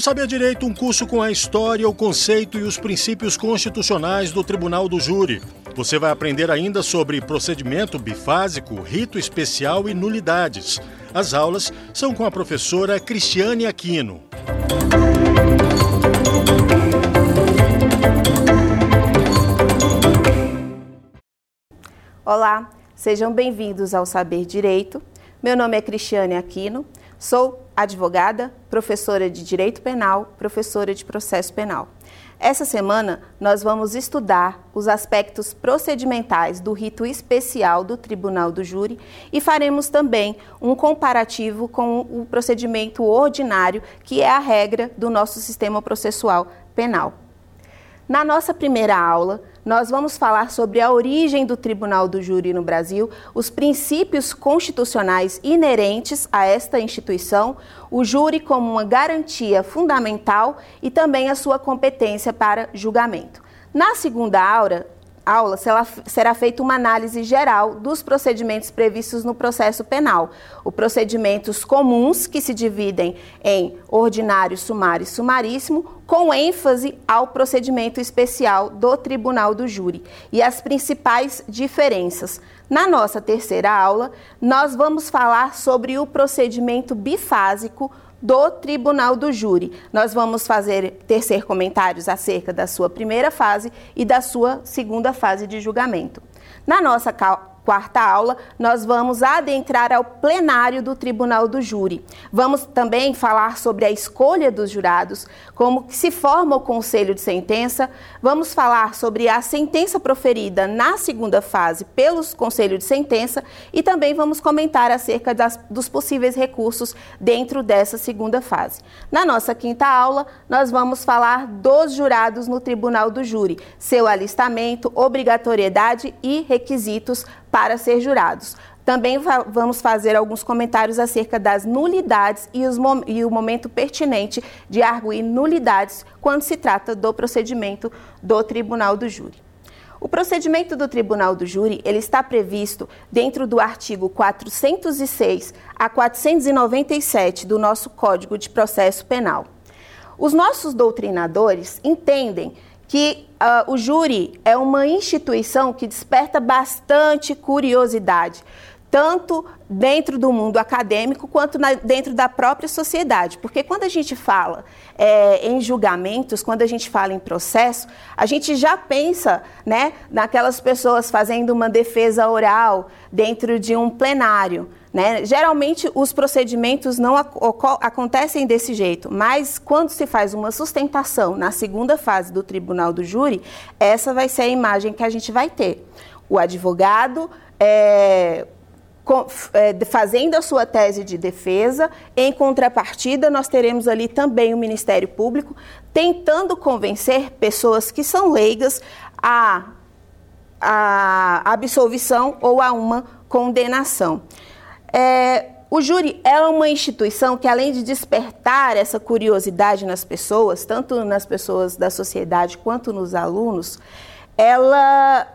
O Saber Direito, um curso com a história, o conceito e os princípios constitucionais do Tribunal do Júri. Você vai aprender ainda sobre procedimento bifásico, rito especial e nulidades. As aulas são com a professora Cristiane Aquino. Olá, sejam bem-vindos ao Saber Direito. Meu nome é Cristiane Aquino, sou advogada, professora de Direito Penal, professora de Processo Penal. Essa semana nós vamos estudar os aspectos procedimentais do rito especial do Tribunal do Júri e faremos também um comparativo com o procedimento ordinário, que é a regra do nosso sistema processual penal. Na nossa primeira aula, nós vamos falar sobre a origem do Tribunal do Júri no Brasil, os princípios constitucionais inerentes a esta instituição, o júri como uma garantia fundamental e também a sua competência para julgamento. Na segunda aula, aula será feita uma análise geral dos procedimentos previstos no processo penal. Os procedimentos comuns, que se dividem em ordinário, sumário e sumaríssimo, com ênfase ao procedimento especial do Tribunal do Júri e as principais diferenças. Na nossa terceira aula, nós vamos falar sobre o procedimento bifásico do Tribunal do Júri. Nós vamos fazer tecer comentários acerca da sua primeira fase e da sua segunda fase de julgamento. Na nossa quarta aula, nós vamos adentrar ao plenário do Tribunal do Júri. Vamos também falar sobre a escolha dos jurados, como se forma o conselho de sentença. Vamos falar sobre a sentença proferida na segunda fase pelos conselhos de sentença e também vamos comentar acerca das, dos possíveis recursos dentro dessa segunda fase. Na nossa quinta aula, nós vamos falar dos jurados no Tribunal do Júri, seu alistamento, obrigatoriedade e requisitos para ser jurados. Também vamos fazer alguns comentários acerca das nulidades e, os, e, o momento pertinente de arguir nulidades quando se trata do procedimento do Tribunal do Júri. O procedimento do Tribunal do Júri ele está previsto dentro do artigo 406 a 497 do nosso Código de Processo Penal. Os nossos doutrinadores entendem que uh, o júri é uma instituição que desperta bastante curiosidade, tanto dentro do mundo acadêmico quanto na, dentro da própria sociedade. Porque quando a gente fala é, em julgamentos, quando a gente fala em processo, a gente já pensa né, naquelas pessoas fazendo uma defesa oral dentro de um plenário. Né? Geralmente os procedimentos não ac acontecem desse jeito, mas quando se faz uma sustentação na segunda fase do tribunal do júri, essa vai ser a imagem que a gente vai ter. O advogado é, é, fazendo a sua tese de defesa, em contrapartida, nós teremos ali também o Ministério Público tentando convencer pessoas que são leigas a, a absolvição ou a uma condenação. É, o júri é uma instituição que, além de despertar essa curiosidade nas pessoas, tanto nas pessoas da sociedade quanto nos alunos, ela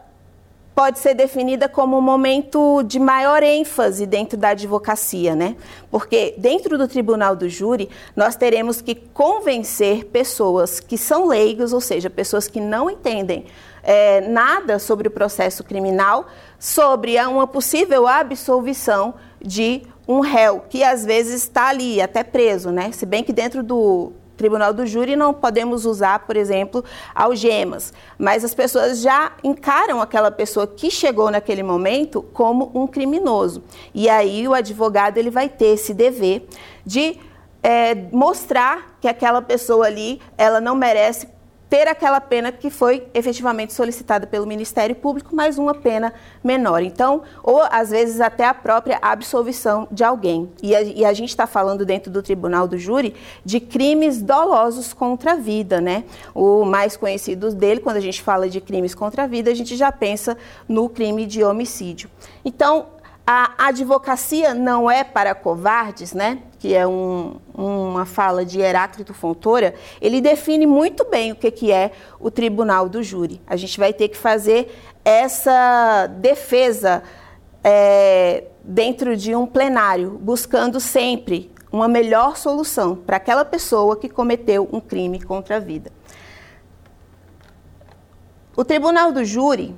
pode ser definida como um momento de maior ênfase dentro da advocacia, né? Porque dentro do tribunal do júri, nós teremos que convencer pessoas que são leigos, ou seja, pessoas que não entendem é, nada sobre o processo criminal, sobre uma possível absolvição de um réu, que às vezes está ali, até preso, né? Se bem que dentro do Tribunal do Júri não podemos usar, por exemplo, algemas, mas as pessoas já encaram aquela pessoa que chegou naquele momento como um criminoso. E aí o advogado ele vai ter esse dever de é, mostrar que aquela pessoa ali ela não merece ter aquela pena que foi efetivamente solicitada pelo Ministério Público, mas uma pena menor. Então, ou às vezes até a própria absolvição de alguém. E a, e a gente está falando dentro do Tribunal do Júri de crimes dolosos contra a vida, né? O mais conhecido dele, quando a gente fala de crimes contra a vida, a gente já pensa no crime de homicídio. Então, a advocacia não é para covardes, né? que é um, uma fala de Heráclito Fontoura, ele define muito bem o que, que é o tribunal do júri. A gente vai ter que fazer essa defesa é, dentro de um plenário, buscando sempre uma melhor solução para aquela pessoa que cometeu um crime contra a vida. O Tribunal do Júri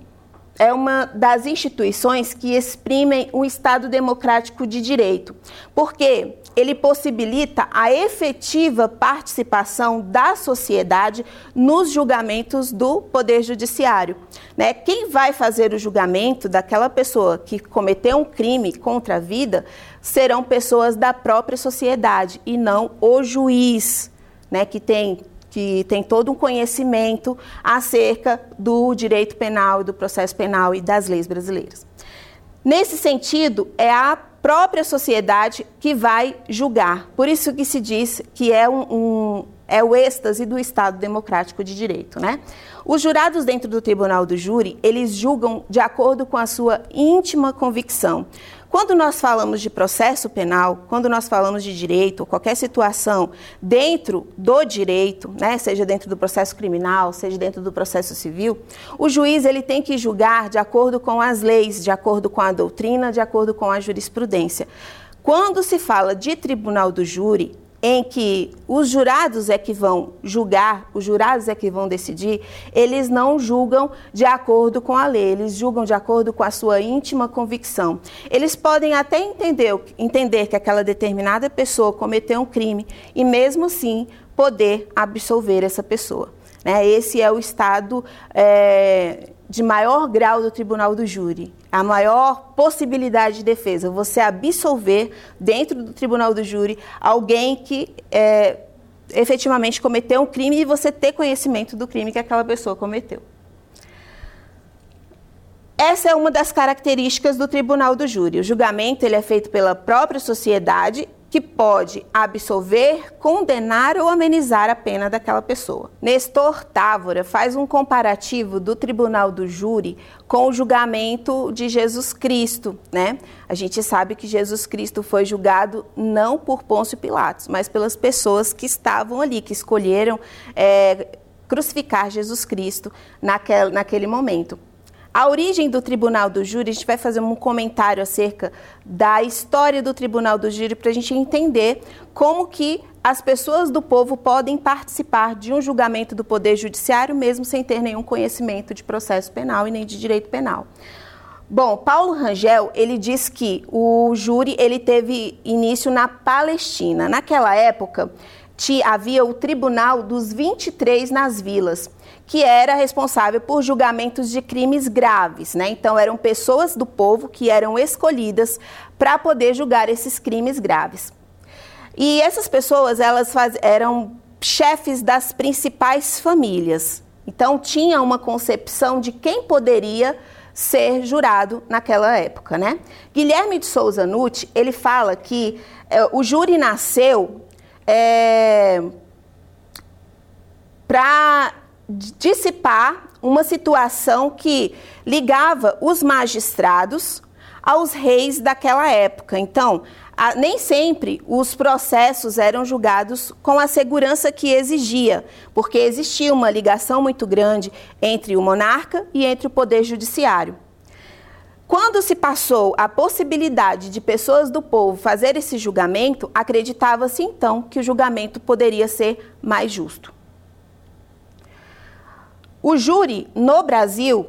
é uma das instituições que exprimem o Estado democrático de direito, porque ele possibilita a efetiva participação da sociedade nos julgamentos do Poder Judiciário. Né? Quem vai fazer o julgamento daquela pessoa que cometeu um crime contra a vida serão pessoas da própria sociedade e não o juiz, né, que tem que tem todo um conhecimento acerca do direito penal, do processo penal e das leis brasileiras. Nesse sentido, é a própria sociedade que vai julgar. Por isso que se diz que é um, um é o êxtase do Estado democrático de direito, né? Os jurados dentro do tribunal do júri, eles julgam de acordo com a sua íntima convicção. Quando nós falamos de processo penal, quando nós falamos de direito, qualquer situação dentro do direito, né, seja dentro do processo criminal, seja dentro do processo civil, o juiz ele tem que julgar de acordo com as leis, de acordo com a doutrina, de acordo com a jurisprudência. Quando se fala de tribunal do júri, em que os jurados é que vão julgar, os jurados é que vão decidir, eles não julgam de acordo com a lei, eles julgam de acordo com a sua íntima convicção. Eles podem até entender, entender que aquela determinada pessoa cometeu um crime e, mesmo assim, poder absolver essa pessoa. Né? Esse é o estado é, de maior grau do tribunal do júri, a maior possibilidade de defesa, você absolver dentro do tribunal do júri alguém que é, efetivamente cometeu um crime e você ter conhecimento do crime que aquela pessoa cometeu. Essa é uma das características do tribunal do júri. O julgamento ele é feito pela própria sociedade que pode absolver, condenar ou amenizar a pena daquela pessoa. Nestor Távora faz um comparativo do tribunal do júri com o julgamento de Jesus Cristo, né? A gente sabe que Jesus Cristo foi julgado não por Pôncio Pilatos, mas pelas pessoas que estavam ali, que escolheram é, crucificar Jesus Cristo naquele, naquele momento. A origem do Tribunal do Júri, a gente vai fazer um comentário acerca da história do Tribunal do Júri para a gente entender como que as pessoas do povo podem participar de um julgamento do Poder Judiciário mesmo sem ter nenhum conhecimento de processo penal e nem de direito penal. Bom, Paulo Rangel, ele diz que o júri ele teve início na Palestina. Naquela época, havia o Tribunal dos 23 nas vilas que era responsável por julgamentos de crimes graves, né? Então eram pessoas do povo que eram escolhidas para poder julgar esses crimes graves. E essas pessoas, elas faz, eram chefes das principais famílias. Então tinha uma concepção de quem poderia ser jurado naquela época, né? Guilherme de Souza Nutti, ele fala que é, o júri nasceu é, para dissipar uma situação que ligava os magistrados aos reis daquela época. Então, a, nem sempre os processos eram julgados com a segurança que exigia, porque existia uma ligação muito grande entre o monarca e entre o poder judiciário. Quando se passou a possibilidade de pessoas do povo fazer esse julgamento, acreditava-se então que o julgamento poderia ser mais justo. O júri no Brasil,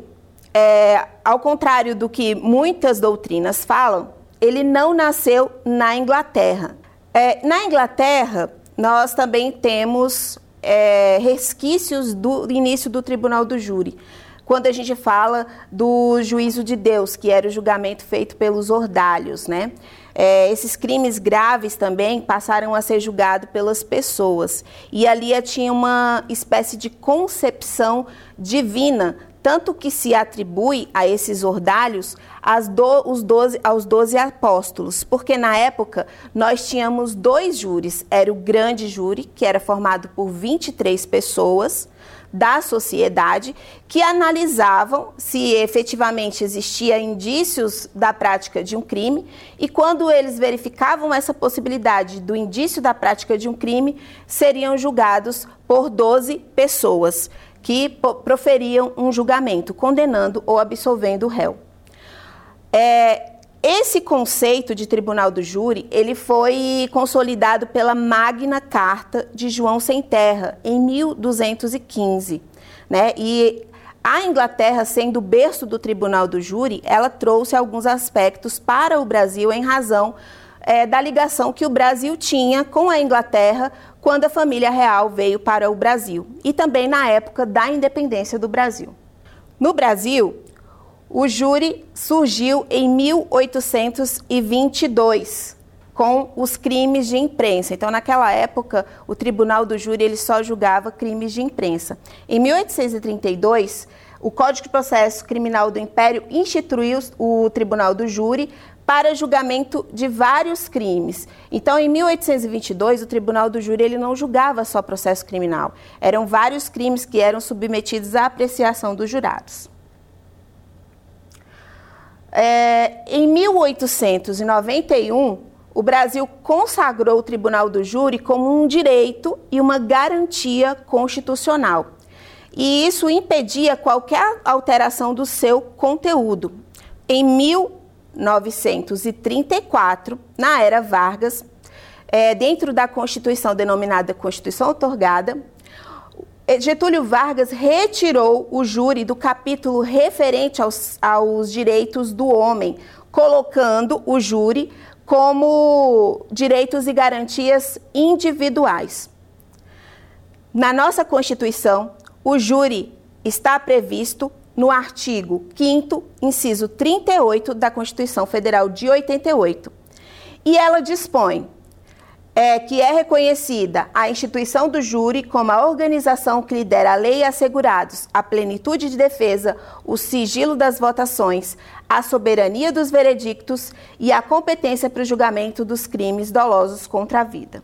é, ao contrário do que muitas doutrinas falam, ele não nasceu na Inglaterra. É, na Inglaterra, nós também temos é, resquícios do início do tribunal do júri. Quando a gente fala do juízo de Deus, que era o julgamento feito pelos ordalhos, né? É, esses crimes graves também passaram a ser julgados pelas pessoas. E ali tinha uma espécie de concepção divina, tanto que se atribui a esses ordalhos do, os 12, aos doze apóstolos, porque na época nós tínhamos dois júris. Era o grande júri, que era formado por 23 pessoas, da sociedade que analisavam se efetivamente existia indícios da prática de um crime e quando eles verificavam essa possibilidade do indício da prática de um crime, seriam julgados por 12 pessoas que proferiam um julgamento condenando ou absolvendo o réu. É, Esse conceito de tribunal do júri, ele foi consolidado pela Magna Carta de João Sem Terra em 1215, né? E a Inglaterra, sendo berço do tribunal do júri, ela trouxe alguns aspectos para o Brasil em razão é, da ligação que o Brasil tinha com a Inglaterra quando a família real veio para o Brasil e também na época da independência do Brasil. No Brasil, o júri surgiu em 1822 com os crimes de imprensa. Então, naquela época, o Tribunal do Júri ele só julgava crimes de imprensa. Em 1832, o Código de Processo Criminal do Império instituiu o Tribunal do Júri para julgamento de vários crimes. Então, em 1822, o Tribunal do Júri ele não julgava só processo criminal. Eram vários crimes que eram submetidos à apreciação dos jurados. É, em 1891, o Brasil consagrou o Tribunal do Júri como um direito e uma garantia constitucional. E isso impedia qualquer alteração do seu conteúdo. Em 1934, na era Vargas, é, dentro da Constituição denominada Constituição Otorgada, Getúlio Vargas retirou o júri do capítulo referente aos, aos direitos do homem, colocando o júri como direitos e garantias individuais. Na nossa Constituição, o júri está previsto no artigo 5, inciso 38 da Constituição Federal de 88. E ela dispõe é, que é reconhecida a instituição do júri como a organização que lidera a lei e assegurados a plenitude de defesa, o sigilo das votações, a soberania dos veredictos e a competência para o julgamento dos crimes dolosos contra a vida.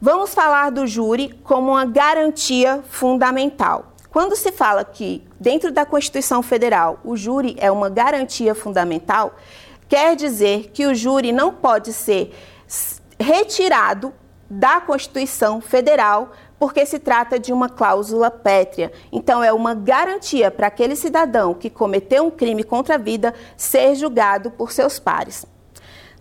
Vamos falar do júri como uma garantia fundamental. Quando se fala que, dentro da Constituição Federal, o júri é uma garantia fundamental, Quer dizer que o júri não pode ser retirado da Constituição Federal porque se trata de uma cláusula pétrea. Então, é uma garantia para aquele cidadão que cometeu um crime contra a vida ser julgado por seus pares.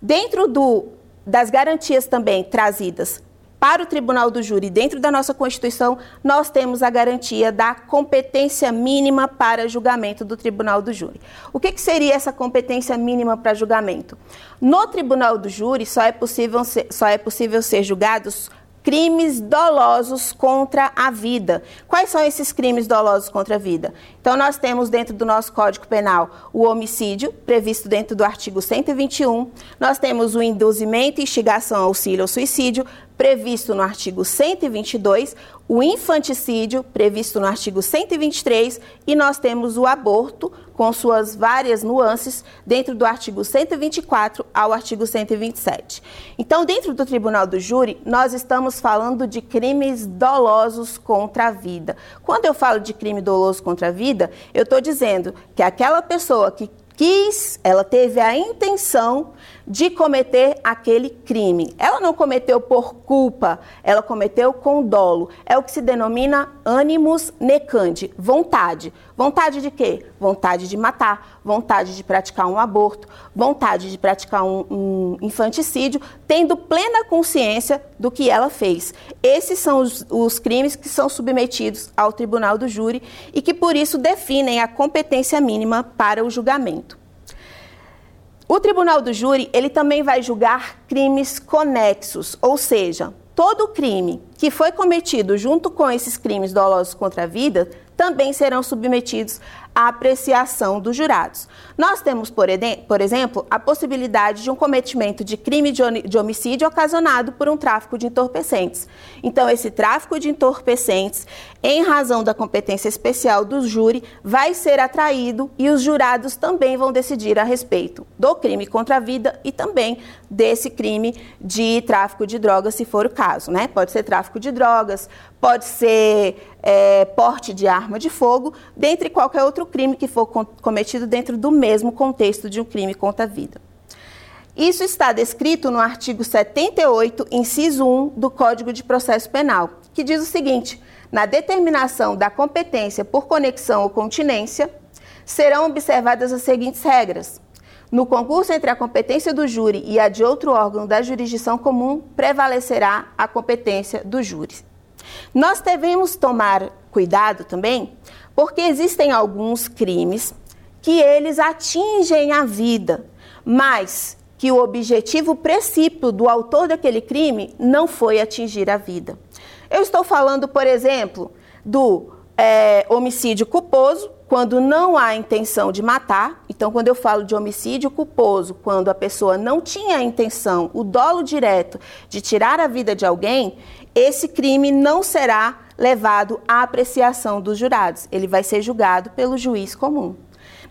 Dentro do, das garantias também trazidas para o Tribunal do Júri, dentro da nossa Constituição, nós temos a garantia da competência mínima para julgamento do Tribunal do Júri. O que, que seria essa competência mínima para julgamento? No Tribunal do Júri, só é possível ser, só é possível ser julgados crimes dolosos contra a vida. Quais são esses crimes dolosos contra a vida? Então, nós temos dentro do nosso Código Penal o homicídio, previsto dentro do artigo 121. Nós temos o induzimento, instigação, auxílio ou suicídio, previsto no artigo 122, o infanticídio, previsto no artigo 123, e nós temos o aborto, com suas várias nuances, dentro do artigo 124 ao artigo 127. Então, dentro do Tribunal do Júri, nós estamos falando de crimes dolosos contra a vida. Quando eu falo de crime doloso contra a vida, eu estou dizendo que aquela pessoa que quis, ela teve a intenção de cometer aquele crime. Ela não cometeu por culpa, ela cometeu com dolo. É o que se denomina animus necandi, vontade. Vontade de quê? Vontade de matar, vontade de praticar um aborto, vontade de praticar um, um infanticídio, tendo plena consciência do que ela fez. Esses são os, os crimes que são submetidos ao tribunal do júri e que, por isso, definem a competência mínima para o julgamento. O tribunal do júri, ele também vai julgar crimes conexos, ou seja, todo crime que foi cometido junto com esses crimes dolosos contra a vida também serão submetidos à apreciação dos jurados. Nós temos, por, por exemplo, a possibilidade de um cometimento de crime de homicídio ocasionado por um tráfico de entorpecentes. Então, esse tráfico de entorpecentes, em razão da competência especial do júri, vai ser atraído e os jurados também vão decidir a respeito do crime contra a vida e também desse crime de tráfico de drogas, se for o caso. Né? Pode ser tráfico de drogas, pode ser é, porte de arma de fogo, dentre qualquer outro crime que for cometido dentro do mesmo contexto de um crime contra a vida. Isso está descrito no artigo 78, inciso 1 do Código de Processo Penal, que diz o seguinte: na determinação da competência por conexão ou continência, serão observadas as seguintes regras. No concurso entre a competência do júri e a de outro órgão da jurisdição comum, prevalecerá a competência do júri. Nós devemos tomar cuidado também, porque existem alguns crimes que eles atingem a vida, mas que o objetivo princípio do autor daquele crime não foi atingir a vida. Eu estou falando, por exemplo, do é, homicídio culposo, quando não há intenção de matar. Então, quando eu falo de homicídio culposo, quando a pessoa não tinha a intenção, o dolo direto de tirar a vida de alguém, esse crime não será levado à apreciação dos jurados. Ele vai ser julgado pelo juiz comum.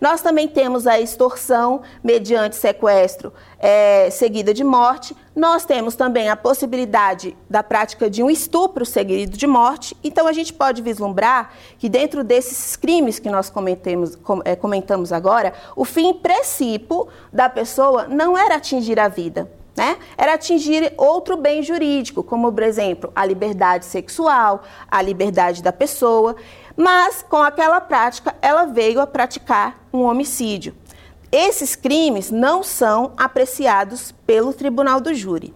Nós também temos a extorsão mediante sequestro é, seguida de morte. Nós temos também a possibilidade da prática de um estupro seguido de morte. Então, a gente pode vislumbrar que, dentro desses crimes que nós comentamos, é, comentamos agora, o fim princípio da pessoa não era atingir a vida. Né? Era atingir outro bem jurídico, como, por exemplo, a liberdade sexual, a liberdade da pessoa. Mas com aquela prática, ela veio a praticar um homicídio. Esses crimes não são apreciados pelo tribunal do júri.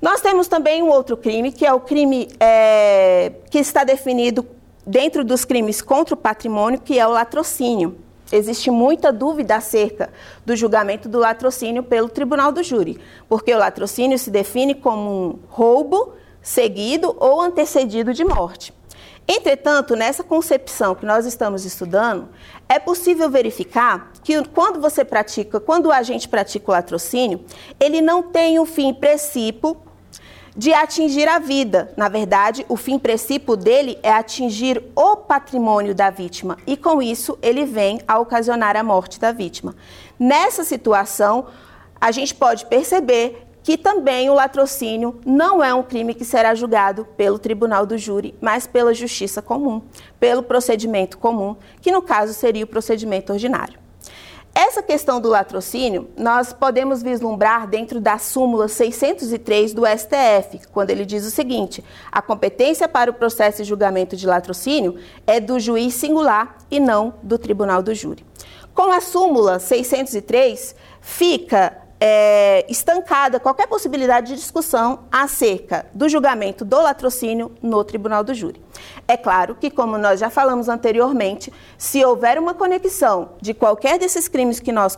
Nós temos também um outro crime, que é o crime é, que está definido dentro dos crimes contra o patrimônio, que é o latrocínio. Existe muita dúvida acerca do julgamento do latrocínio pelo tribunal do júri, porque o latrocínio se define como um roubo seguido ou antecedido de morte. Entretanto, nessa concepção que nós estamos estudando, é possível verificar que quando você pratica, quando o agente pratica o latrocínio, ele não tem o fim princípio de atingir a vida. Na verdade, o fim princípio dele é atingir o patrimônio da vítima e com isso ele vem a ocasionar a morte da vítima. Nessa situação, a gente pode perceber que também o latrocínio não é um crime que será julgado pelo tribunal do júri, mas pela justiça comum, pelo procedimento comum, que no caso seria o procedimento ordinário. Essa questão do latrocínio, nós podemos vislumbrar dentro da súmula 603 do STF, quando ele diz o seguinte: a competência para o processo e julgamento de latrocínio é do juiz singular e não do tribunal do júri. Com a súmula 603, fica é, estancada qualquer possibilidade de discussão acerca do julgamento do latrocínio no tribunal do júri. É claro que, como nós já falamos anteriormente, se houver uma conexão de qualquer desses crimes que nós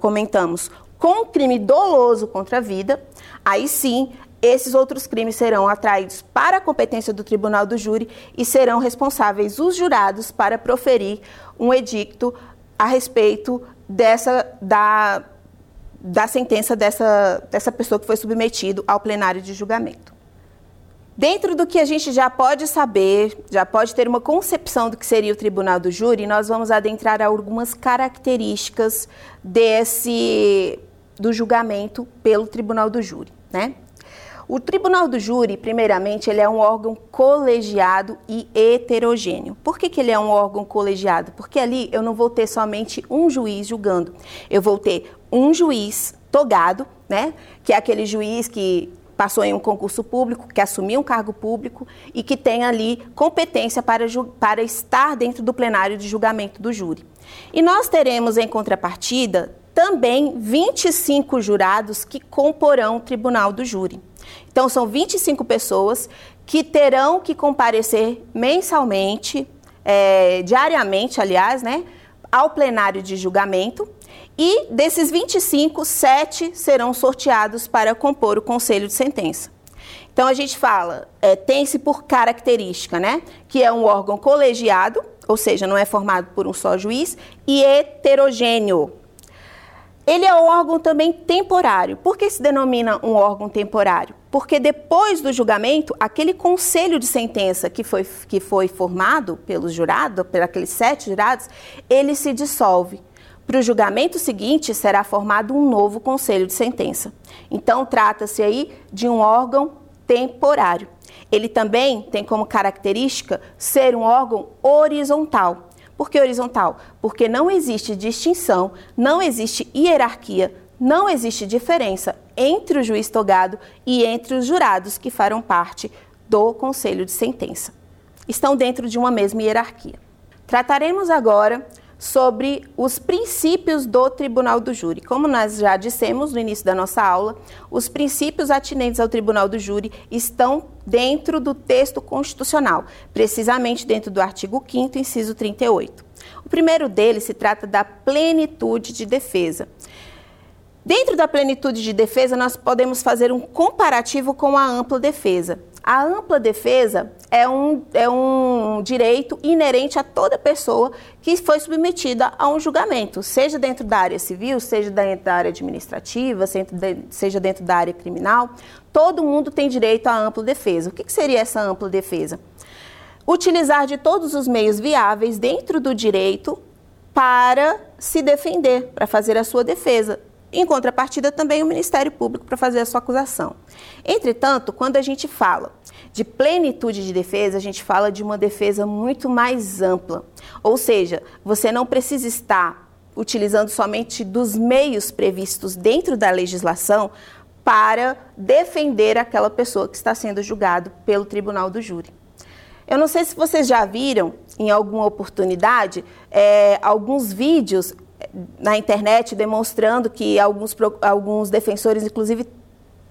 comentamos com um crime doloso contra a vida, aí sim esses outros crimes serão atraídos para a competência do tribunal do júri e serão responsáveis os jurados para proferir um edicto a respeito dessa da da sentença dessa, dessa pessoa que foi submetido ao plenário de julgamento. Dentro do que a gente já pode saber, já pode ter uma concepção do que seria o tribunal do júri, nós vamos adentrar algumas características desse do julgamento pelo tribunal do júri, né? O Tribunal do Júri, primeiramente, ele é um órgão colegiado e heterogêneo. Por que, que ele é um órgão colegiado? Porque ali eu não vou ter somente um juiz julgando. Eu vou ter um juiz togado, né? Que é aquele juiz que passou em um concurso público, que assumiu um cargo público e que tem ali competência para, para estar dentro do plenário de julgamento do júri. E nós teremos em contrapartida também 25 jurados que comporão o tribunal do júri. Então, são 25 pessoas que terão que comparecer mensalmente, é, diariamente, aliás, né, ao plenário de julgamento e desses 25, sete serão sorteados para compor o conselho de sentença. Então a gente fala, é, tem-se por característica, né? Que é um órgão colegiado, ou seja, não é formado por um só juiz, e heterogêneo. Ele é um órgão também temporário. Por que se denomina um órgão temporário? Porque depois do julgamento, aquele conselho de sentença que foi, que foi formado pelos jurados, por aqueles sete jurados, ele se dissolve. Para o julgamento seguinte, será formado um novo conselho de sentença. Então, trata-se aí de um órgão temporário. Ele também tem como característica ser um órgão horizontal. Por que horizontal? Porque não existe distinção, não existe hierarquia, não existe diferença entre o juiz togado e entre os jurados que farão parte do conselho de sentença. Estão dentro de uma mesma hierarquia. Trataremos agora sobre os princípios do Tribunal do Júri. Como nós já dissemos no início da nossa aula, os princípios atinentes ao Tribunal do Júri estão dentro do texto constitucional, precisamente dentro do artigo 5 inciso 38. O primeiro deles se trata da plenitude de defesa. Dentro da plenitude de defesa, nós podemos fazer um comparativo com a ampla defesa. A ampla defesa é um, é um direito inerente a toda pessoa que foi submetida a um julgamento, seja dentro da área civil, seja dentro da área administrativa, seja dentro da área criminal. Todo mundo tem direito à ampla defesa. O que seria essa ampla defesa? Utilizar de todos os meios viáveis dentro do direito para se defender, para fazer a sua defesa, em contrapartida, também o Ministério Público para fazer a sua acusação. Entretanto, quando a gente fala de plenitude de defesa, a gente fala de uma defesa muito mais ampla. Ou seja, você não precisa estar utilizando somente dos meios previstos dentro da legislação para defender aquela pessoa que está sendo julgado pelo tribunal do júri. Eu não sei se vocês já viram em alguma oportunidade é, alguns vídeos na internet demonstrando que alguns, alguns defensores, inclusive,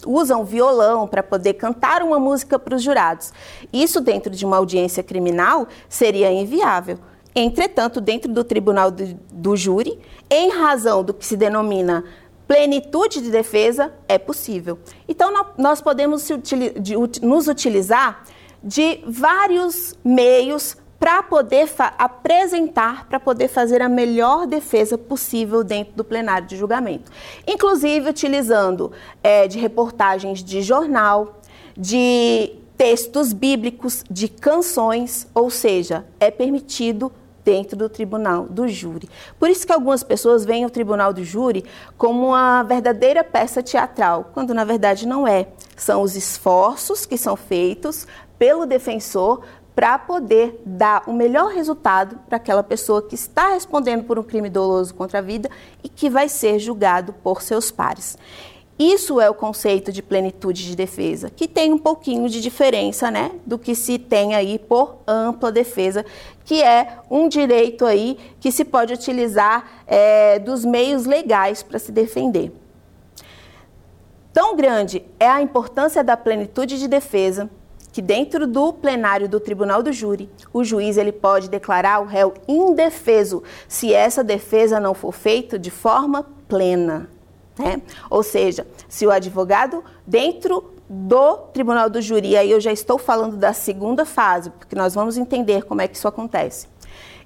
usam violão para poder cantar uma música para os jurados. Isso, dentro de uma audiência criminal, seria inviável. Entretanto, dentro do tribunal do, do júri, em razão do que se denomina plenitude de defesa, é possível. Então, nós podemos nos utilizar de vários meios para poder apresentar, para poder fazer a melhor defesa possível dentro do plenário de julgamento. Inclusive utilizando é, de reportagens de jornal, de textos bíblicos, de canções, ou seja, é permitido dentro do tribunal do júri. Por isso que algumas pessoas veem o tribunal do júri como uma verdadeira peça teatral, quando na verdade não é. São os esforços que são feitos pelo defensor para poder dar o melhor resultado para aquela pessoa que está respondendo por um crime doloso contra a vida e que vai ser julgado por seus pares. Isso é o conceito de plenitude de defesa, que tem um pouquinho de diferença, né, do que se tem aí por ampla defesa, que é um direito aí que se pode utilizar é, dos meios legais para se defender. Tão grande é a importância da plenitude de defesa que dentro do plenário do Tribunal do Júri, o juiz ele pode declarar o réu indefeso se essa defesa não for feita de forma plena. Né? Ou seja, se o advogado dentro do Tribunal do Júri, aí eu já estou falando da segunda fase, porque nós vamos entender como é que isso acontece.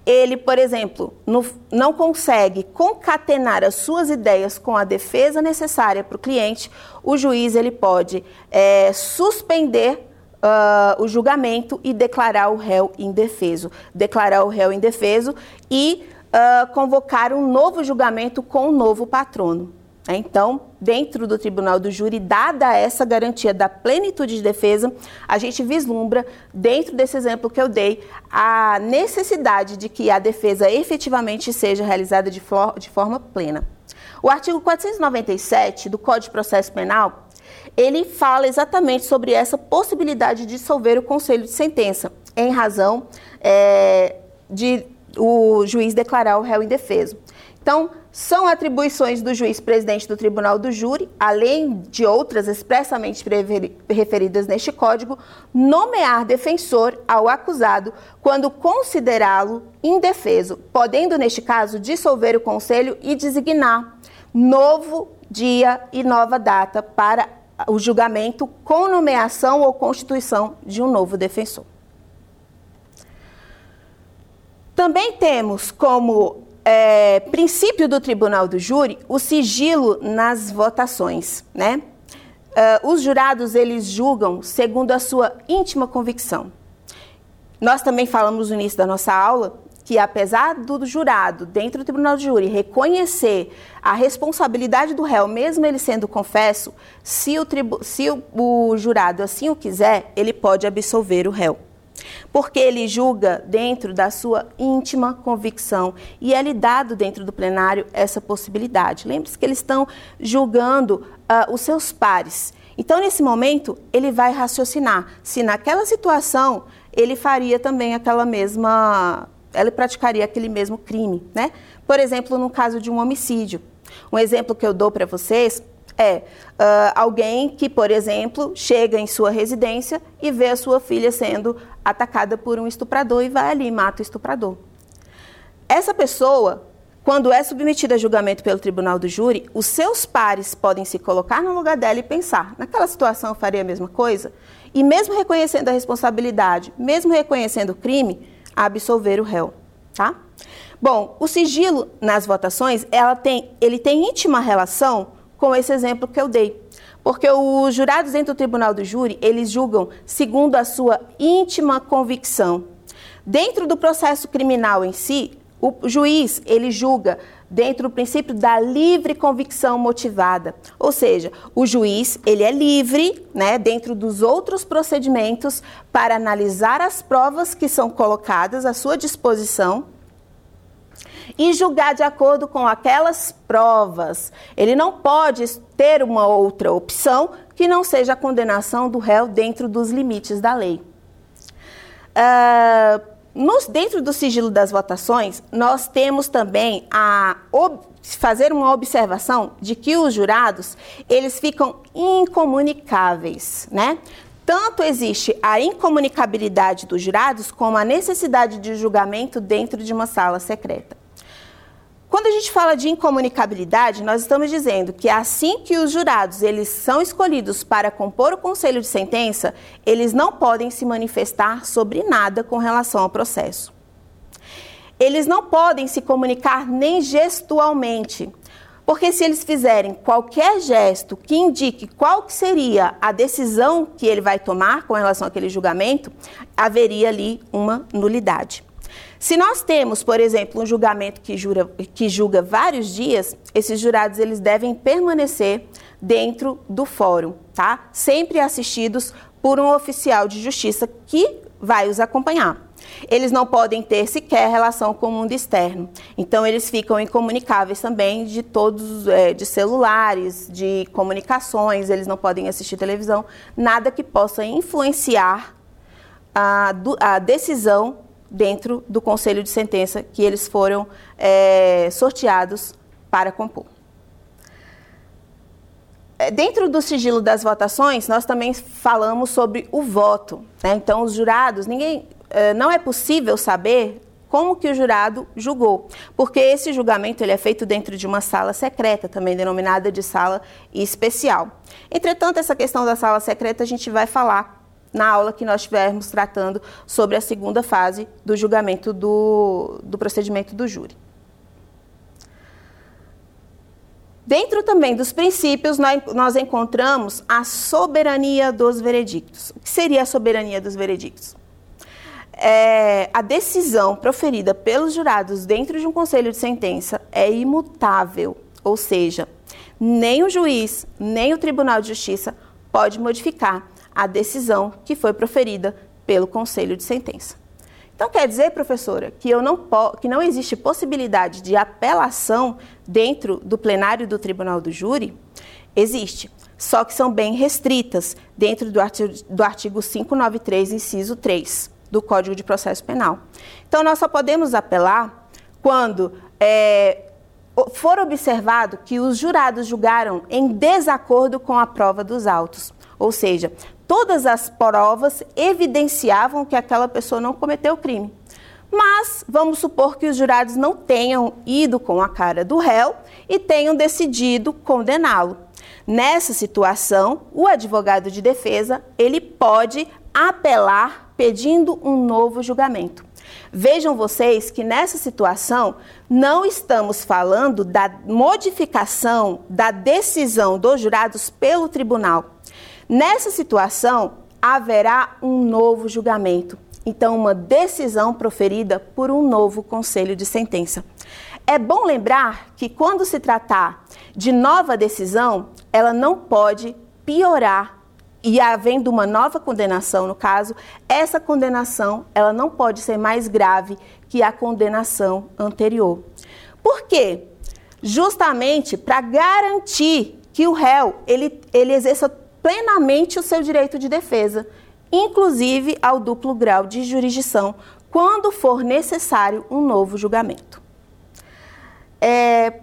Ele, por exemplo, no, não consegue concatenar as suas ideias com a defesa necessária para o cliente, o juiz ele pode é, suspender uh, o julgamento e declarar o réu indefeso. Declarar o réu indefeso e uh, convocar um novo julgamento com um novo patrono. Né? Então, dentro do tribunal do júri, dada essa garantia da plenitude de defesa, a gente vislumbra, dentro desse exemplo que eu dei, a necessidade de que a defesa efetivamente seja realizada de forma plena. O artigo 497 do Código de Processo Penal ele fala exatamente sobre essa possibilidade de dissolver o conselho de sentença, em razão é, de o juiz declarar o réu indefeso. Então, são atribuições do juiz presidente do tribunal do júri, além de outras expressamente referidas neste código, nomear defensor ao acusado quando considerá-lo indefeso, podendo, neste caso, dissolver o conselho e designar novo dia e nova data para o julgamento com nomeação ou constituição de um novo defensor. Também temos como é, princípio do tribunal do júri o sigilo nas votações, né? Uh, os jurados eles julgam segundo a sua íntima convicção. Nós também falamos no início da nossa aula que, apesar do jurado, dentro do tribunal de júri, reconhecer a responsabilidade do réu, mesmo ele sendo confesso, se o, tribu, se o, o jurado assim o quiser, ele pode absolver o réu porque ele julga dentro da sua íntima convicção e é lhe dado dentro do plenário essa possibilidade. Lembre-se que eles estão julgando uh, os seus pares. Então, nesse momento, ele vai raciocinar se naquela situação ele faria também aquela mesma ela praticaria aquele mesmo crime, né? Por exemplo, no caso de um homicídio. Um exemplo que eu dou para vocês é uh, alguém que, por exemplo, chega em sua residência e vê a sua filha sendo atacada por um estuprador e vai ali e mata o estuprador. Essa pessoa, quando é submetida a julgamento pelo tribunal do júri, os seus pares podem se colocar no lugar dela e pensar: naquela situação eu faria a mesma coisa? E mesmo reconhecendo a responsabilidade, mesmo reconhecendo o crime, absolver o réu, tá? Bom, o sigilo nas votações, ela tem, ele tem íntima relação com esse exemplo que eu dei. Porque os jurados dentro do tribunal do júri, eles julgam segundo a sua íntima convicção. Dentro do processo criminal em si, o juiz, ele julga dentro do princípio da livre convicção motivada. Ou seja, o juiz, ele é livre, né, dentro dos outros procedimentos para analisar as provas que são colocadas à sua disposição e julgar de acordo com aquelas provas. Ele não pode ter uma outra opção que não seja a condenação do réu dentro dos limites da lei. Uh, nos, dentro do sigilo das votações, nós temos também a ob, fazer uma observação de que os jurados eles ficam incomunicáveis, né? Tanto existe a incomunicabilidade dos jurados como a necessidade de julgamento dentro de uma sala secreta. Quando a gente fala de incomunicabilidade, nós estamos dizendo que assim que os jurados eles são escolhidos para compor o conselho de sentença, eles não podem se manifestar sobre nada com relação ao processo. Eles não podem se comunicar nem gestualmente, porque se eles fizerem qualquer gesto que indique qual que seria a decisão que ele vai tomar com relação àquele julgamento, haveria ali uma nulidade. Se nós temos, por exemplo, um julgamento que, jura, que julga vários dias, esses jurados eles devem permanecer dentro do fórum, tá? Sempre assistidos por um oficial de justiça que vai os acompanhar. Eles não podem ter sequer relação com o mundo externo. Então, eles ficam incomunicáveis também de todos, é, de celulares, de comunicações, eles não podem assistir televisão, nada que possa influenciar a, a decisão dentro do conselho de sentença que eles foram é, sorteados para compor. É, dentro do sigilo das votações, nós também falamos sobre o voto. Né? Então, os jurados, ninguém, é, não é possível saber como que o jurado julgou, porque esse julgamento ele é feito dentro de uma sala secreta, também denominada de sala especial. Entretanto, essa questão da sala secreta a gente vai falar na aula que nós estivermos tratando sobre a segunda fase do julgamento do, do procedimento do júri. Dentro também dos princípios, nós, nós encontramos a soberania dos veredictos. O que seria a soberania dos veredictos? É, a decisão proferida pelos jurados dentro de um conselho de sentença é imutável, ou seja, nem o juiz, nem o Tribunal de Justiça pode modificar a decisão que foi proferida pelo conselho de sentença. Então quer dizer, professora, que, eu não que não existe possibilidade de apelação dentro do plenário do tribunal do júri? Existe, só que são bem restritas dentro do artigo, do artigo 593, inciso 3 do Código de Processo Penal. Então nós só podemos apelar quando é, for observado que os jurados julgaram em desacordo com a prova dos autos. Ou seja, todas as provas evidenciavam que aquela pessoa não cometeu o crime. Mas vamos supor que os jurados não tenham ido com a cara do réu e tenham decidido condená-lo. Nessa situação, o advogado de defesa, ele pode apelar pedindo um novo julgamento. Vejam vocês que nessa situação não estamos falando da modificação da decisão dos jurados pelo tribunal, Nessa situação, haverá um novo julgamento, então, uma decisão proferida por um novo conselho de sentença. É bom lembrar que, quando se tratar de nova decisão, ela não pode piorar e havendo uma nova condenação no caso, essa condenação ela não pode ser mais grave que a condenação anterior. Por quê? Justamente para garantir que o réu ele, ele exerça plenamente o seu direito de defesa, inclusive ao duplo grau de jurisdição, quando for necessário um novo julgamento. É,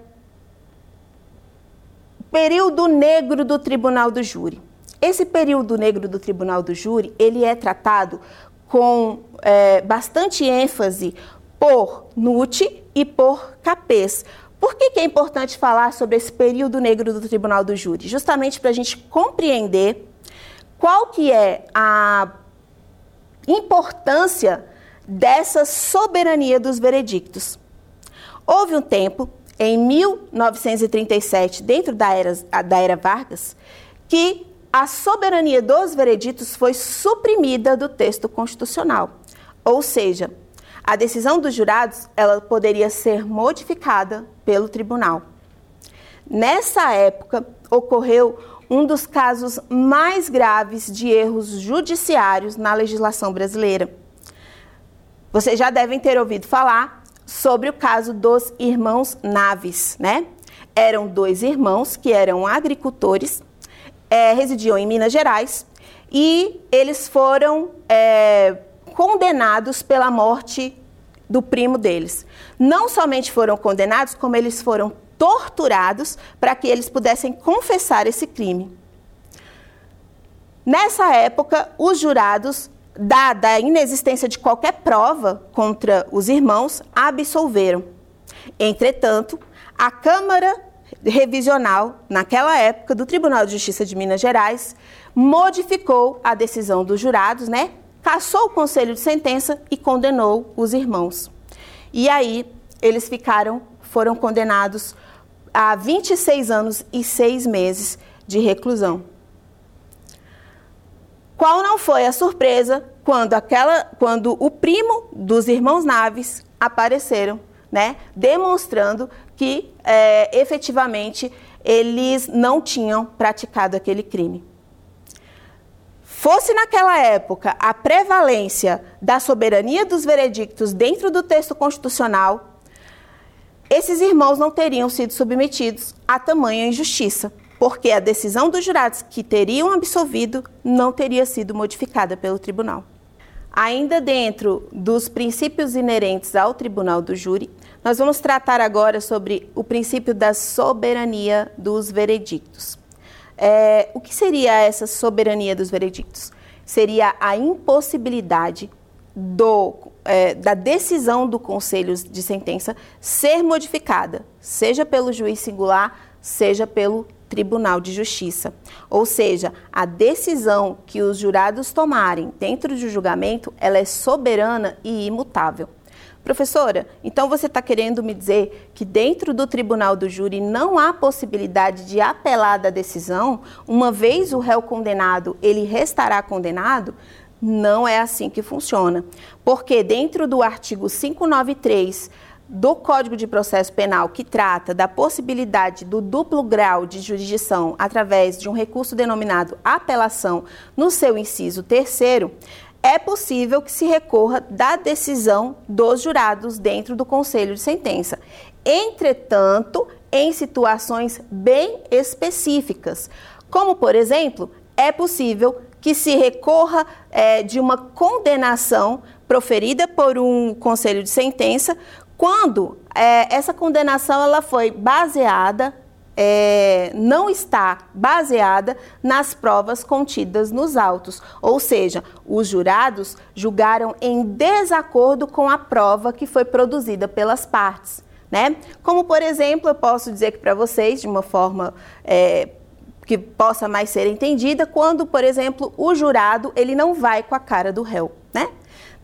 período negro do Tribunal do Júri. Esse período negro do Tribunal do Júri, ele é tratado com é, bastante ênfase por Nutt e por Capês. Por que, que é importante falar sobre esse período negro do Tribunal do Júri? Justamente para a gente compreender qual que é a importância dessa soberania dos veredictos. Houve um tempo, em 1937, dentro da era, da era Vargas, que a soberania dos veredictos foi suprimida do texto constitucional. Ou seja, a decisão dos jurados ela poderia ser modificada pelo tribunal. Nessa época, ocorreu um dos casos mais graves de erros judiciários na legislação brasileira. Vocês já devem ter ouvido falar sobre o caso dos irmãos Naves, né? Eram dois irmãos que eram agricultores, é, residiam em Minas Gerais e eles foram é, condenados pela morte do primo deles. Não somente foram condenados, como eles foram torturados para que eles pudessem confessar esse crime. Nessa época, os jurados, dada a inexistência de qualquer prova contra os irmãos, absolveram. Entretanto, a Câmara Revisional, naquela época, do Tribunal de Justiça de Minas Gerais, modificou a decisão dos jurados, né? Cassou o conselho de sentença e condenou os irmãos. E aí, eles ficaram, foram condenados a 26 anos e 6 meses de reclusão. Qual não foi a surpresa quando, aquela, quando o primo dos irmãos Naves apareceram, né, demonstrando que é, efetivamente eles não tinham praticado aquele crime. Fosse naquela época a prevalência da soberania dos veredictos dentro do texto constitucional, esses irmãos não teriam sido submetidos a tamanha injustiça, porque a decisão dos jurados que teriam absolvido não teria sido modificada pelo tribunal. Ainda dentro dos princípios inerentes ao tribunal do júri, nós vamos tratar agora sobre o princípio da soberania dos veredictos. É, o que seria essa soberania dos veredictos? Seria a impossibilidade do, é, da decisão do conselho de sentença ser modificada, seja pelo juiz singular, seja pelo Tribunal de Justiça. Ou seja, a decisão que os jurados tomarem dentro do julgamento, ela é soberana e imutável. Professora, então você está querendo me dizer que dentro do tribunal do júri não há possibilidade de apelar da decisão? Uma vez o réu condenado, ele restará condenado? Não é assim que funciona. Porque dentro do artigo 593 do Código de Processo Penal, que trata da possibilidade do duplo grau de jurisdição através de um recurso denominado apelação no seu inciso terceiro, é possível que se recorra da decisão dos jurados dentro do conselho de sentença. Entretanto, em situações bem específicas, como, por exemplo, é possível que se recorra é, de uma condenação proferida por um conselho de sentença quando é, essa condenação ela foi baseada, é, não está baseada nas provas contidas nos autos, ou seja, os jurados julgaram em desacordo com a prova que foi produzida pelas partes. Né? Como, por exemplo, eu posso dizer que para vocês, de uma forma é, que possa mais ser entendida, quando, por exemplo, o jurado ele não vai com a cara do réu. Né?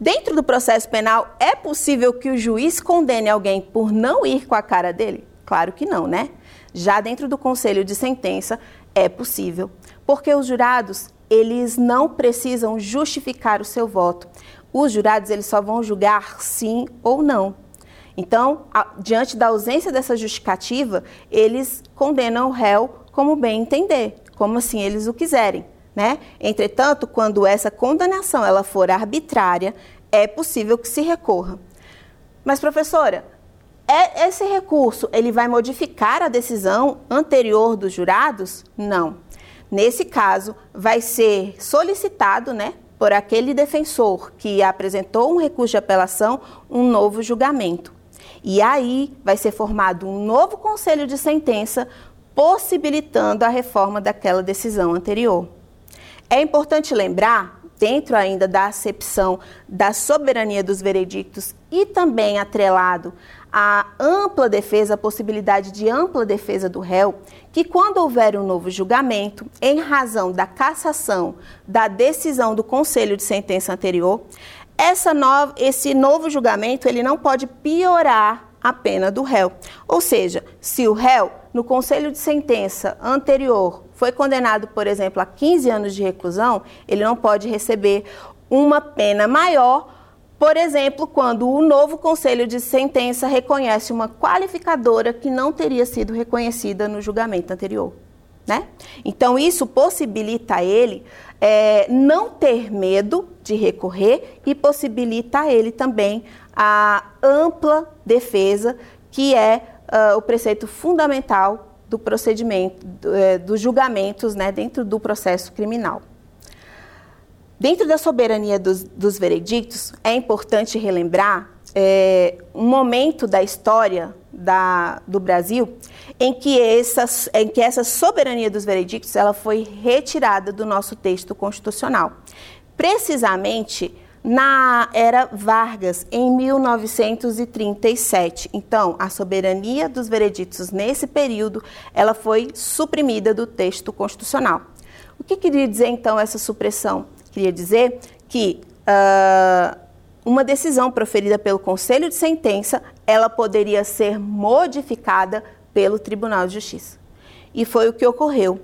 Dentro do processo penal, é possível que o juiz condene alguém por não ir com a cara dele? Claro que não, né? Já dentro do conselho de sentença, é possível, porque os jurados, eles não precisam justificar o seu voto. Os jurados, eles só vão julgar sim ou não. Então, a, diante da ausência dessa justificativa, eles condenam o réu como bem entender, como assim eles o quiserem. Né? Entretanto, quando essa condenação ela for arbitrária, é possível que se recorra. Mas, professora, esse recurso ele vai modificar a decisão anterior dos jurados? Não. Nesse caso, vai ser solicitado, né, por aquele defensor que apresentou um recurso de apelação um novo julgamento. E aí vai ser formado um novo conselho de sentença, possibilitando a reforma daquela decisão anterior. É importante lembrar, dentro ainda da acepção da soberania dos veredictos e também atrelado à ampla defesa, a possibilidade de ampla defesa do réu, que quando houver um novo julgamento, em razão da cassação da decisão do conselho de sentença anterior, essa nova, esse novo julgamento ele não pode piorar a pena do réu. Ou seja, se o réu, no conselho de sentença anterior, foi condenado, por exemplo, a 15 anos de reclusão, ele não pode receber uma pena maior, por exemplo, quando o novo conselho de sentença reconhece uma qualificadora que não teria sido reconhecida no julgamento anterior. Né? Então, isso possibilita a ele é, não ter medo de recorrer e possibilita a ele também a ampla defesa, que é uh, o preceito fundamental do procedimento, do, é, dos julgamentos né, dentro do processo criminal. Dentro da soberania dos, dos veredictos, é importante relembrar é, um momento da história da, do Brasil em que, essa, em que essa soberania dos veredictos ela foi retirada do nosso texto constitucional. Precisamente na era Vargas, em 1937. Então, a soberania dos vereditos nesse período, ela foi suprimida do texto constitucional. O que queria dizer, então, essa supressão? Queria dizer que uh, uma decisão proferida pelo Conselho de Sentença, ela poderia ser modificada pelo Tribunal de Justiça. E foi o que ocorreu.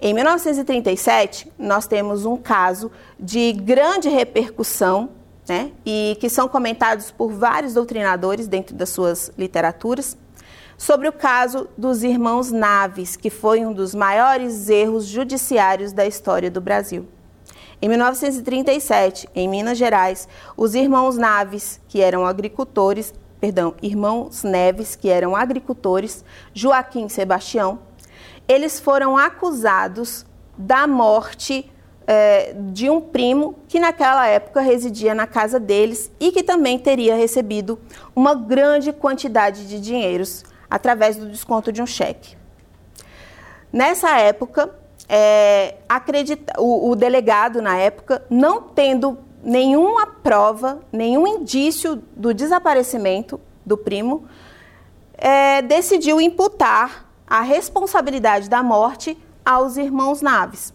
Em 1937, nós temos um caso de grande repercussão, né, e que são comentados por vários doutrinadores dentro das suas literaturas, sobre o caso dos irmãos Naves, que foi um dos maiores erros judiciários da história do Brasil. Em 1937, em Minas Gerais, os irmãos Naves, que eram agricultores, perdão, irmãos Neves, que eram agricultores, Joaquim e Sebastião, eles foram acusados da morte é, de um primo que naquela época residia na casa deles e que também teria recebido uma grande quantidade de dinheiros através do desconto de um cheque. Nessa época, é, acredita, o, o delegado, na época, não tendo nenhuma prova, nenhum indício do desaparecimento do primo, é, decidiu imputar a responsabilidade da morte aos irmãos Naves.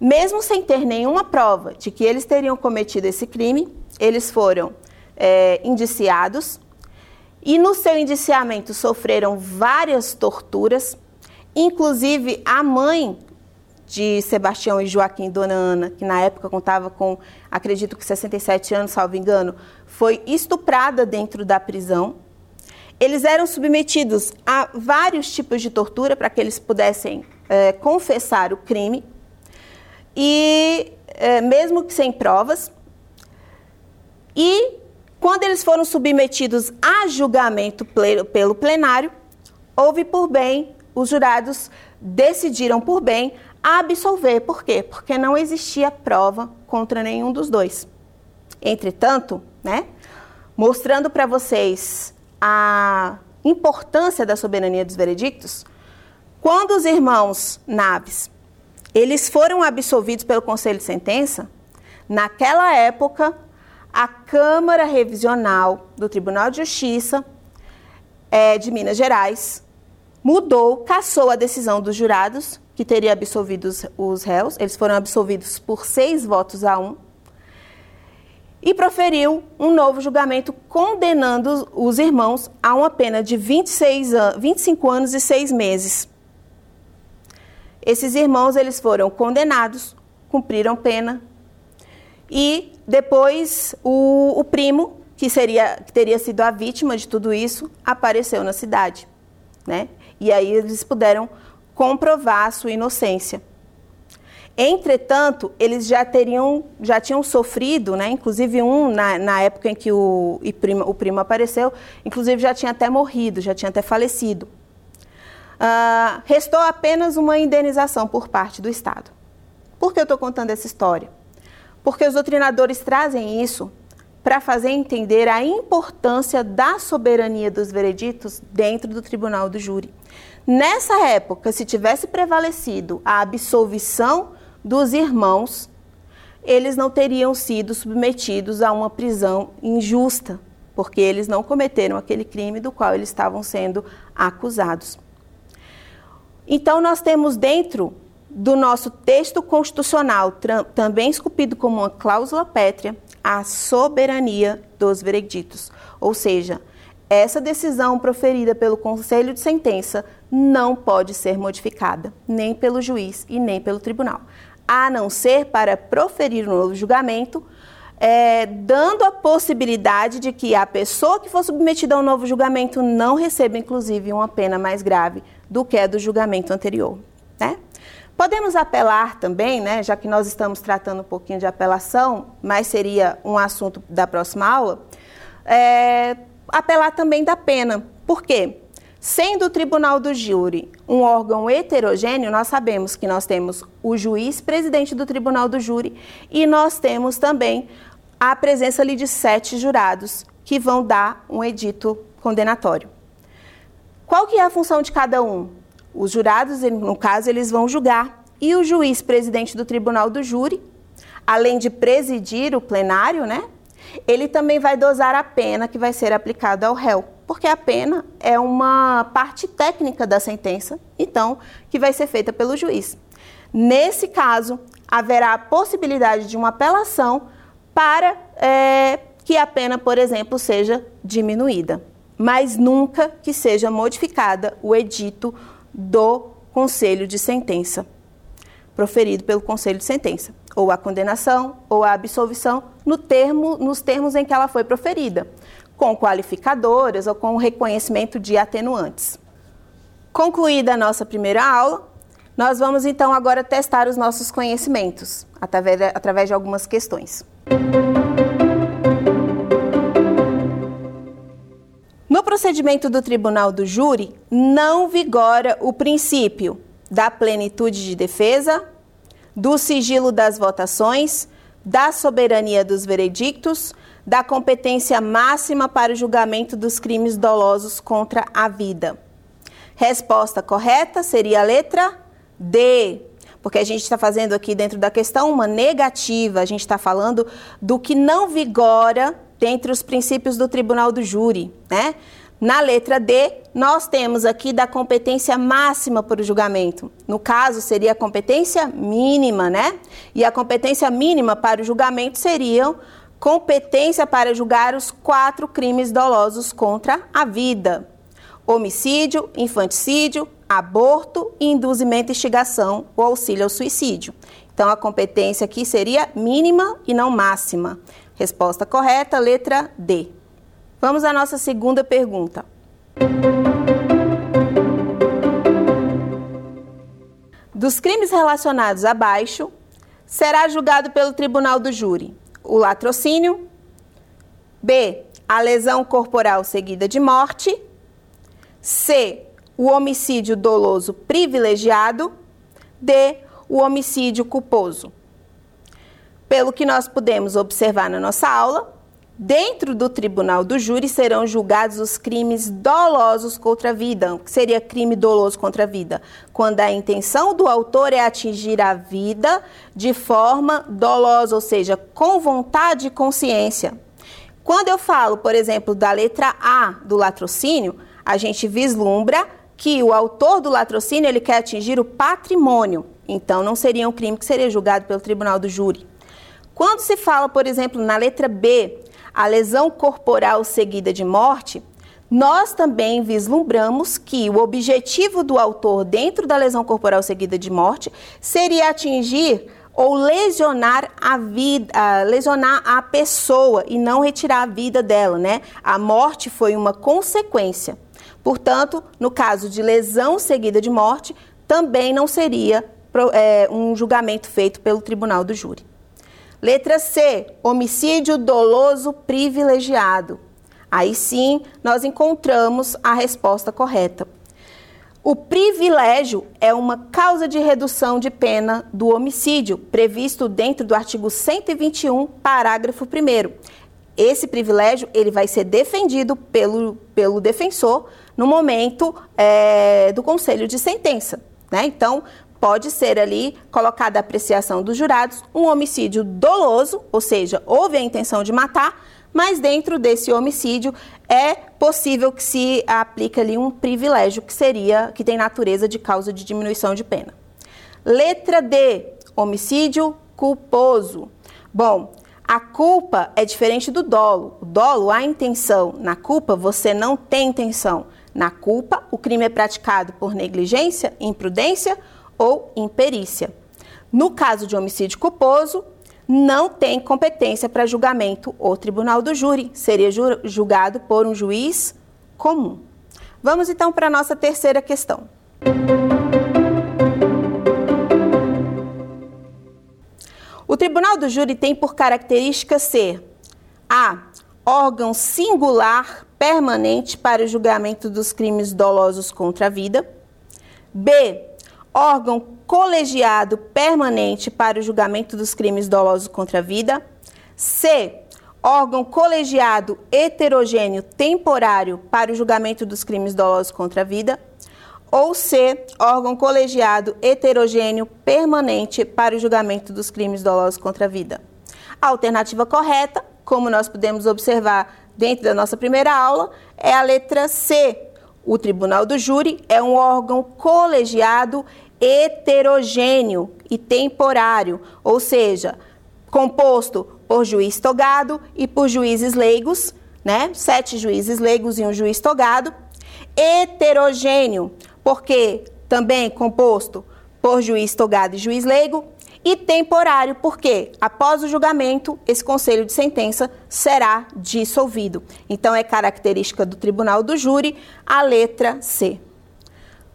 Mesmo sem ter nenhuma prova de que eles teriam cometido esse crime, eles foram é, indiciados e no seu indiciamento sofreram várias torturas, inclusive a mãe de Sebastião e Joaquim Dona Ana, que na época contava com, acredito que 67 anos, salvo engano, foi estuprada dentro da prisão eles eram submetidos a vários tipos de tortura para que eles pudessem é, confessar o crime, e é, mesmo que sem provas. E quando eles foram submetidos a julgamento pelo plenário, houve por bem, os jurados decidiram por bem absolver. Por quê? Porque não existia prova contra nenhum dos dois. Entretanto, né, mostrando para vocês a importância da soberania dos veredictos, quando os irmãos Naves eles foram absolvidos pelo Conselho de Sentença, naquela época a Câmara Revisional do Tribunal de Justiça é, de Minas Gerais mudou, cassou a decisão dos jurados que teria absolvido os, réus. Eles foram absolvidos por seis votos a um e proferiu um novo julgamento condenando os irmãos a uma pena de 26 an 25 anos e 6 meses. Esses irmãos eles foram condenados, cumpriram pena e depois o, o primo que seria que teria sido a vítima de tudo isso apareceu na cidade, né? E aí eles puderam comprovar a sua inocência. Entretanto, eles já teriam, já tinham sofrido, né? Inclusive um na, na época em que o, o primo apareceu, inclusive já tinha até morrido, já tinha até falecido. Uh, restou apenas uma indenização por parte do Estado. Por que eu estou contando essa história? Porque os doutrinadores trazem isso para fazer entender a importância da soberania dos vereditos dentro do tribunal do júri. Nessa época, se tivesse prevalecido a absolvição dos irmãos, eles não teriam sido submetidos a uma prisão injusta, porque eles não cometeram aquele crime do qual eles estavam sendo acusados. Então, nós temos dentro do nosso texto constitucional, também esculpido como uma cláusula pétrea, a soberania dos vereditos. Ou seja, essa decisão proferida pelo Conselho de Sentença não pode ser modificada, nem pelo juiz e nem pelo tribunal, a não ser para proferir um novo julgamento, é, dando a possibilidade de que a pessoa que for submetida a um novo julgamento não receba, inclusive, uma pena mais grave do que a do julgamento anterior. Né? Podemos apelar também, né, já que nós estamos tratando um pouquinho de apelação, mas seria um assunto da próxima aula, é, apelar também da pena. Por quê? Sendo o tribunal do júri um órgão heterogêneo, nós sabemos que nós temos o juiz presidente do tribunal do júri e nós temos também a presença ali de sete jurados que vão dar um edito condenatório. Qual que é a função de cada um? Os jurados, no caso, eles vão julgar. E o juiz presidente do tribunal do júri, além de presidir o plenário, né? Ele também vai dosar a pena que vai ser aplicada ao réu, porque a pena é uma parte técnica da sentença, então, que vai ser feita pelo juiz. Nesse caso, haverá a possibilidade de uma apelação para é, que a pena, por exemplo, seja diminuída, mas nunca que seja modificada o edito do conselho de sentença, proferido pelo conselho de sentença, ou a condenação ou a absolvição no termo, nos termos em que ela foi proferida, com qualificadoras ou com reconhecimento de atenuantes. Concluída a nossa primeira aula, nós vamos então agora testar os nossos conhecimentos através através de algumas questões. No procedimento do tribunal do júri, não vigora o princípio da plenitude de defesa, do sigilo das votações, da soberania dos veredictos, da competência máxima para o julgamento dos crimes dolosos contra a vida. Resposta correta seria a letra D, porque a gente está fazendo aqui dentro da questão uma negativa, a gente está falando do que não vigora dentre os princípios do tribunal do júri, né? Na letra D, nós temos aqui da competência máxima para o julgamento. No caso, seria a competência mínima, né? E a competência mínima para o julgamento seria competência para julgar os quatro crimes dolosos contra a vida: homicídio, infanticídio, aborto, induzimento e instigação ou auxílio ao suicídio. Então, a competência aqui seria mínima e não máxima. Resposta correta, letra D. Vamos à nossa segunda pergunta. Dos crimes relacionados abaixo, será julgado pelo tribunal do júri o latrocínio, B, a lesão corporal seguida de morte, C, o homicídio doloso privilegiado, D, o homicídio culposo. Pelo que nós pudemos observar na nossa aula, dentro do tribunal do júri serão julgados os crimes dolosos contra a vida. O que seria crime doloso contra a vida? Quando a intenção do autor é atingir a vida de forma dolosa, ou seja, com vontade e consciência. Quando eu falo, por exemplo, da letra A do latrocínio, a gente vislumbra que o autor do latrocínio ele quer atingir o patrimônio. Então, não seria um crime que seria julgado pelo tribunal do júri. Quando se fala, por exemplo, na letra B, a lesão corporal seguida de morte, nós também vislumbramos que o objetivo do autor dentro da lesão corporal seguida de morte seria atingir ou lesionar a vida, lesionar a pessoa e não retirar a vida dela, né? A morte foi uma consequência. Portanto, no caso de lesão seguida de morte, também não seria é, um julgamento feito pelo tribunal do júri. Letra C, homicídio doloso privilegiado. Aí sim, nós encontramos a resposta correta. O privilégio é uma causa de redução de pena do homicídio, previsto dentro do artigo 121, parágrafo 1 esse privilégio ele vai ser defendido pelo, pelo defensor no momento é, do conselho de sentença. Né? Então, pode ser ali colocada a apreciação dos jurados um homicídio doloso, ou seja, houve a intenção de matar, mas dentro desse homicídio é possível que se aplique ali um privilégio que seria, que tem natureza de causa de diminuição de pena. Letra D, homicídio culposo. Bom, a culpa é diferente do dolo. O dolo há intenção. Na culpa, você não tem intenção. Na culpa, o crime é praticado por negligência, imprudência ou imperícia. No caso de homicídio culposo, não tem competência para julgamento o tribunal do júri. Seria julgado por um juiz comum. Vamos então para a nossa terceira questão. O tribunal do júri tem por característica ser a. órgão singular permanente para o julgamento dos crimes dolosos contra a vida. B. órgão colegiado permanente para o julgamento dos crimes dolosos contra a vida. C. órgão colegiado heterogêneo temporário para o julgamento dos crimes dolosos contra a vida ou C, órgão colegiado heterogêneo permanente para o julgamento dos crimes dolosos contra a vida. A alternativa correta, como nós podemos observar dentro da nossa primeira aula, é a letra C. O tribunal do júri é um órgão colegiado heterogêneo e temporário, ou seja, composto por juiz togado e por juízes leigos, né? Sete juízes leigos e um juiz togado. Heterogêneo, porque também composto por juiz togado e juiz leigo, e temporário, porque após o julgamento, esse conselho de sentença será dissolvido. Então, é característica do tribunal do júri a letra C.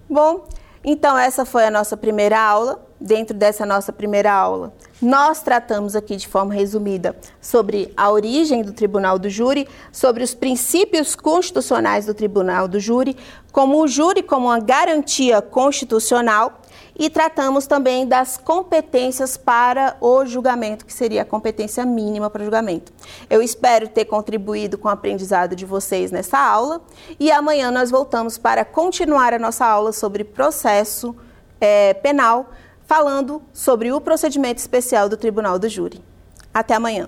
Bom, então essa foi a nossa primeira aula. Dentro dessa nossa primeira aula, nós tratamos aqui de forma resumida sobre a origem do Tribunal do Júri, sobre os princípios constitucionais do Tribunal do Júri, como o júri como uma garantia constitucional e tratamos também das competências para o julgamento, que seria a competência mínima para o julgamento. Eu espero ter contribuído com o aprendizado de vocês nessa aula e amanhã nós voltamos para continuar a nossa aula sobre processo é, penal falando sobre o procedimento especial do Tribunal do Júri. Até amanhã.